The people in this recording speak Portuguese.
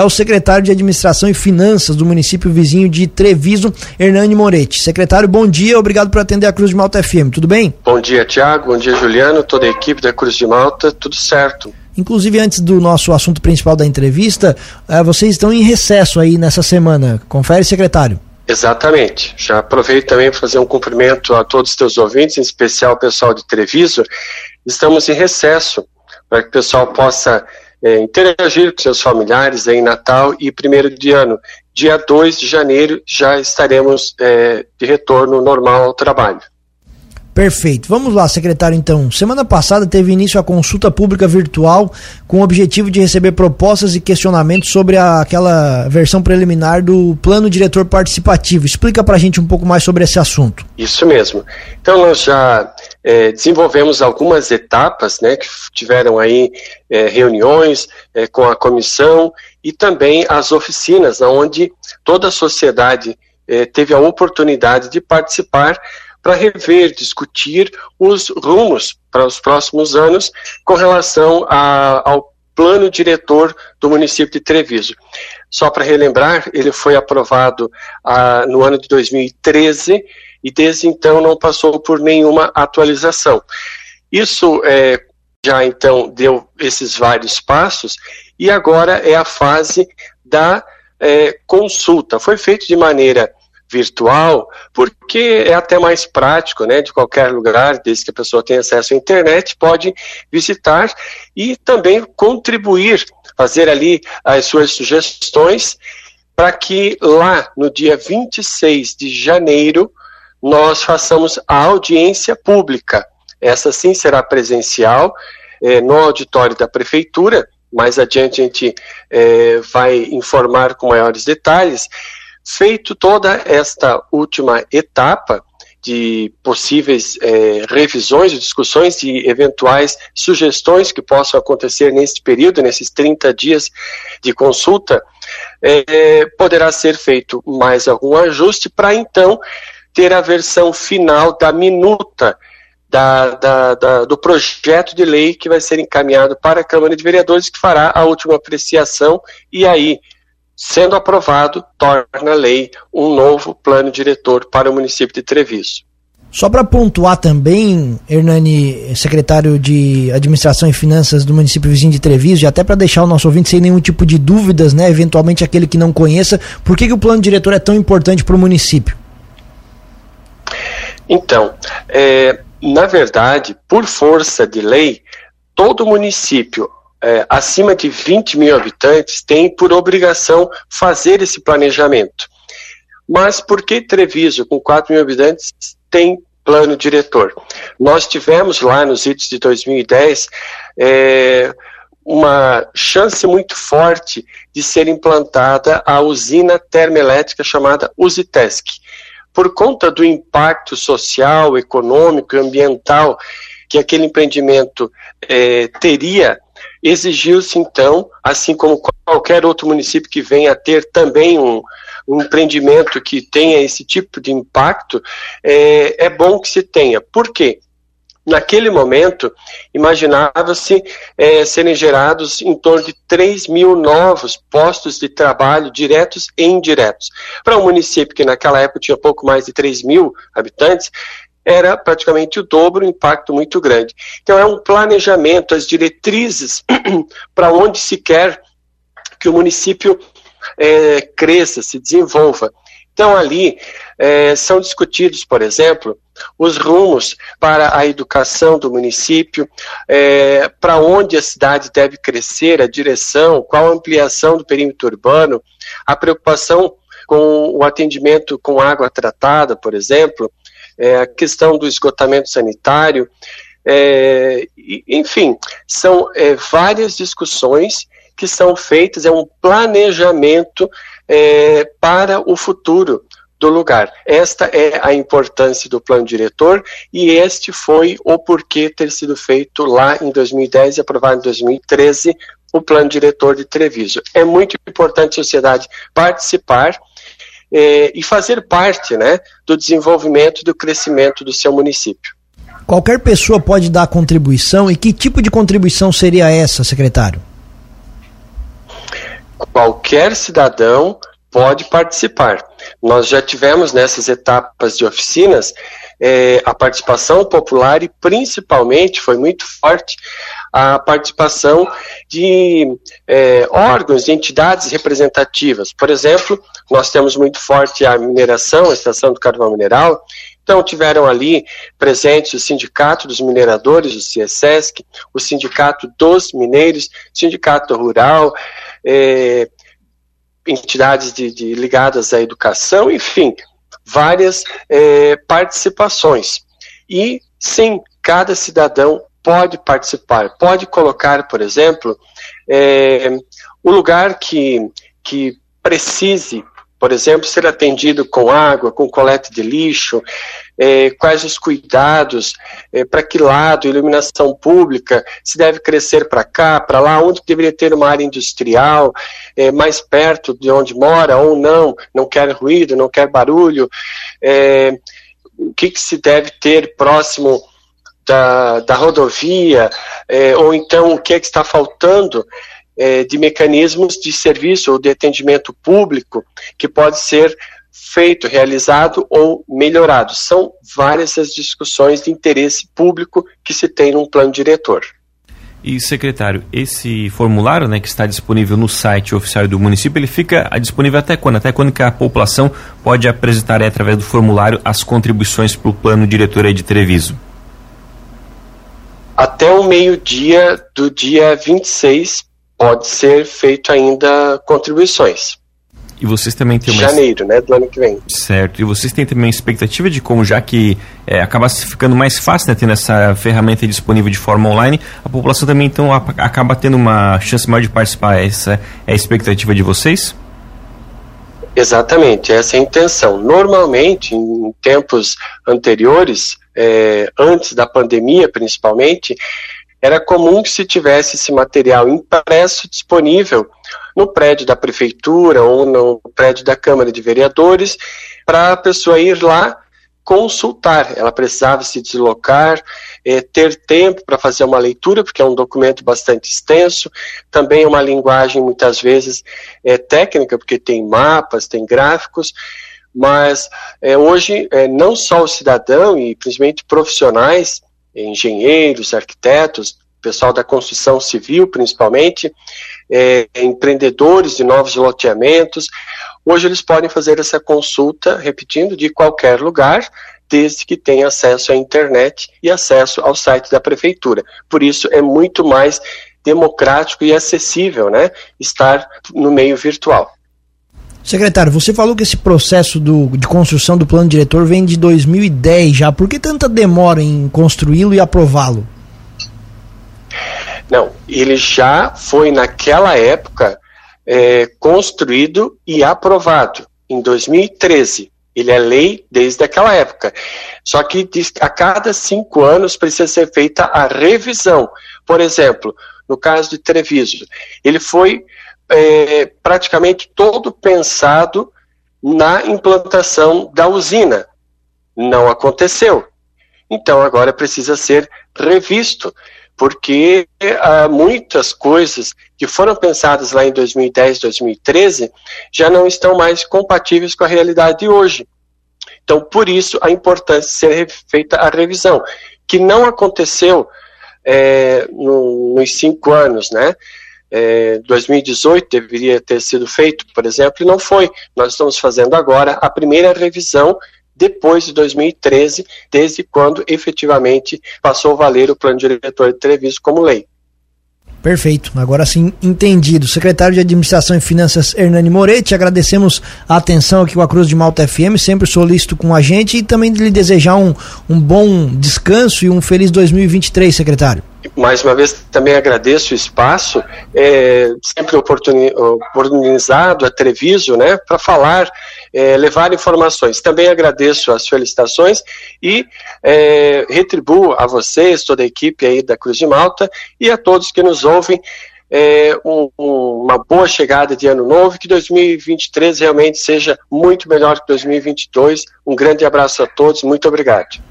é o secretário de Administração e Finanças do município vizinho de Treviso, Hernani Moretti. Secretário, bom dia, obrigado por atender a Cruz de Malta FM, tudo bem? Bom dia, Tiago, bom dia, Juliano, toda a equipe da Cruz de Malta, tudo certo. Inclusive, antes do nosso assunto principal da entrevista, eh, vocês estão em recesso aí nessa semana. Confere, secretário. Exatamente. Já aproveito também para fazer um cumprimento a todos os teus ouvintes, em especial o pessoal de Treviso. Estamos em recesso para que o pessoal possa é, interagir com seus familiares em Natal e primeiro de ano. Dia 2 de janeiro já estaremos é, de retorno normal ao trabalho. Perfeito. Vamos lá, secretário, então. Semana passada teve início a consulta pública virtual com o objetivo de receber propostas e questionamentos sobre a, aquela versão preliminar do Plano Diretor Participativo. Explica para a gente um pouco mais sobre esse assunto. Isso mesmo. Então, nós já é, desenvolvemos algumas etapas, né, que tiveram aí é, reuniões é, com a comissão e também as oficinas, onde toda a sociedade é, teve a oportunidade de participar para rever, discutir os rumos para os próximos anos com relação a, ao plano diretor do município de Treviso. Só para relembrar, ele foi aprovado ah, no ano de 2013 e desde então não passou por nenhuma atualização. Isso é, já então deu esses vários passos e agora é a fase da é, consulta. Foi feito de maneira virtual, porque é até mais prático, né, de qualquer lugar, desde que a pessoa tenha acesso à internet, pode visitar e também contribuir, fazer ali as suas sugestões, para que lá no dia 26 de janeiro nós façamos a audiência pública. Essa sim será presencial, é, no auditório da prefeitura, mais adiante a gente é, vai informar com maiores detalhes, Feito toda esta última etapa de possíveis é, revisões, discussões de eventuais sugestões que possam acontecer neste período, nesses 30 dias de consulta, é, poderá ser feito mais algum ajuste para então ter a versão final da minuta da, da, da, do projeto de lei que vai ser encaminhado para a Câmara de Vereadores, que fará a última apreciação. E aí Sendo aprovado, torna lei um novo plano diretor para o município de Treviso. Só para pontuar também, Hernani, secretário de Administração e Finanças do município vizinho de Treviso, e até para deixar o nosso ouvinte sem nenhum tipo de dúvidas, né, eventualmente aquele que não conheça, por que, que o plano diretor é tão importante para o município? Então, é, na verdade, por força de lei, todo município, é, acima de 20 mil habitantes tem por obrigação fazer esse planejamento. Mas por que Treviso, com 4 mil habitantes, tem plano diretor? Nós tivemos lá nos idos de 2010 é, uma chance muito forte de ser implantada a usina termoelétrica chamada Usitesc. Por conta do impacto social, econômico e ambiental que aquele empreendimento é, teria Exigiu-se, então, assim como qualquer outro município que venha a ter também um, um empreendimento que tenha esse tipo de impacto, é, é bom que se tenha. Por quê? Naquele momento, imaginava-se é, serem gerados em torno de 3 mil novos postos de trabalho diretos e indiretos. Para um município que naquela época tinha pouco mais de 3 mil habitantes, era praticamente o dobro, um impacto muito grande. Então é um planejamento, as diretrizes para onde se quer que o município é, cresça, se desenvolva. Então ali é, são discutidos, por exemplo, os rumos para a educação do município, é, para onde a cidade deve crescer, a direção, qual a ampliação do perímetro urbano, a preocupação com o atendimento com água tratada, por exemplo, é, a questão do esgotamento sanitário, é, enfim, são é, várias discussões que são feitas, é um planejamento é, para o futuro do lugar. Esta é a importância do plano diretor e este foi o porquê ter sido feito lá em 2010 e aprovado em 2013 o plano diretor de Treviso. É muito importante a sociedade participar é, e fazer parte né, do desenvolvimento e do crescimento do seu município. Qualquer pessoa pode dar contribuição e que tipo de contribuição seria essa, secretário? qualquer cidadão pode participar. Nós já tivemos nessas etapas de oficinas é, a participação popular e principalmente foi muito forte a participação de é, órgãos, de entidades representativas. Por exemplo, nós temos muito forte a mineração, a estação do carvão mineral, então, tiveram ali presentes o Sindicato dos Mineradores, o CIESESC, o Sindicato dos Mineiros, Sindicato Rural, é, entidades de, de, ligadas à educação, enfim, várias é, participações. E, sim, cada cidadão pode participar, pode colocar, por exemplo, é, o lugar que, que precise por exemplo, ser atendido com água, com coleta de lixo, é, quais os cuidados, é, para que lado, iluminação pública, se deve crescer para cá, para lá, onde deveria ter uma área industrial, é, mais perto de onde mora ou não, não quer ruído, não quer barulho, é, o que, que, se deve ter próximo da, da rodovia, é, ou então o que, é que está faltando é, de mecanismos de serviço ou de atendimento público que pode ser feito, realizado ou melhorado. São várias as discussões de interesse público que se tem num plano diretor. E secretário, esse formulário, né, que está disponível no site oficial do município, ele fica disponível até quando? Até quando que a população pode apresentar através do formulário as contribuições para o plano diretor de Treviso? Até o meio-dia do dia 26 pode ser feito ainda contribuições. E vocês também têm uma. Janeiro, né? Do ano que vem. Certo. E vocês têm também uma expectativa de como, já que é, acaba ficando mais fácil, né? Tendo essa ferramenta disponível de forma online, a população também então acaba tendo uma chance maior de participar. Essa é a expectativa de vocês? Exatamente, essa é a intenção. Normalmente, em tempos anteriores, é, antes da pandemia principalmente, era comum que se tivesse esse material impresso disponível no prédio da prefeitura ou no prédio da Câmara de Vereadores para a pessoa ir lá consultar. Ela precisava se deslocar, é, ter tempo para fazer uma leitura, porque é um documento bastante extenso. Também é uma linguagem muitas vezes é, técnica, porque tem mapas, tem gráficos. Mas é, hoje, é, não só o cidadão e principalmente profissionais engenheiros, arquitetos, pessoal da construção civil principalmente, é, empreendedores de novos loteamentos. Hoje eles podem fazer essa consulta, repetindo, de qualquer lugar, desde que tenha acesso à internet e acesso ao site da prefeitura. Por isso é muito mais democrático e acessível, né, estar no meio virtual. Secretário, você falou que esse processo do, de construção do plano diretor vem de 2010 já. Por que tanta demora em construí-lo e aprová-lo? Não, ele já foi naquela época é, construído e aprovado em 2013. Ele é lei desde aquela época. Só que a cada cinco anos precisa ser feita a revisão. Por exemplo, no caso de Treviso, ele foi é, praticamente todo pensado na implantação da usina. Não aconteceu. Então agora precisa ser revisto, porque há muitas coisas que foram pensadas lá em 2010, 2013 já não estão mais compatíveis com a realidade de hoje. Então, por isso, a importância de ser feita a revisão, que não aconteceu é, no, nos cinco anos, né? É, 2018 deveria ter sido feito, por exemplo, e não foi. Nós estamos fazendo agora a primeira revisão depois de 2013, desde quando efetivamente passou a valer o plano diretor de entrevista como lei. Perfeito, agora sim entendido. Secretário de Administração e Finanças Hernani Moretti, agradecemos a atenção aqui com a Cruz de Malta FM, sempre solícito com a gente e também lhe desejar um, um bom descanso e um feliz 2023, secretário mais uma vez também agradeço o espaço, é, sempre oportunizado a né, para falar, é, levar informações. Também agradeço as felicitações e é, retribuo a vocês, toda a equipe aí da Cruz de Malta e a todos que nos ouvem. É, um, uma boa chegada de ano novo, que 2023 realmente seja muito melhor que 2022. Um grande abraço a todos, muito obrigado.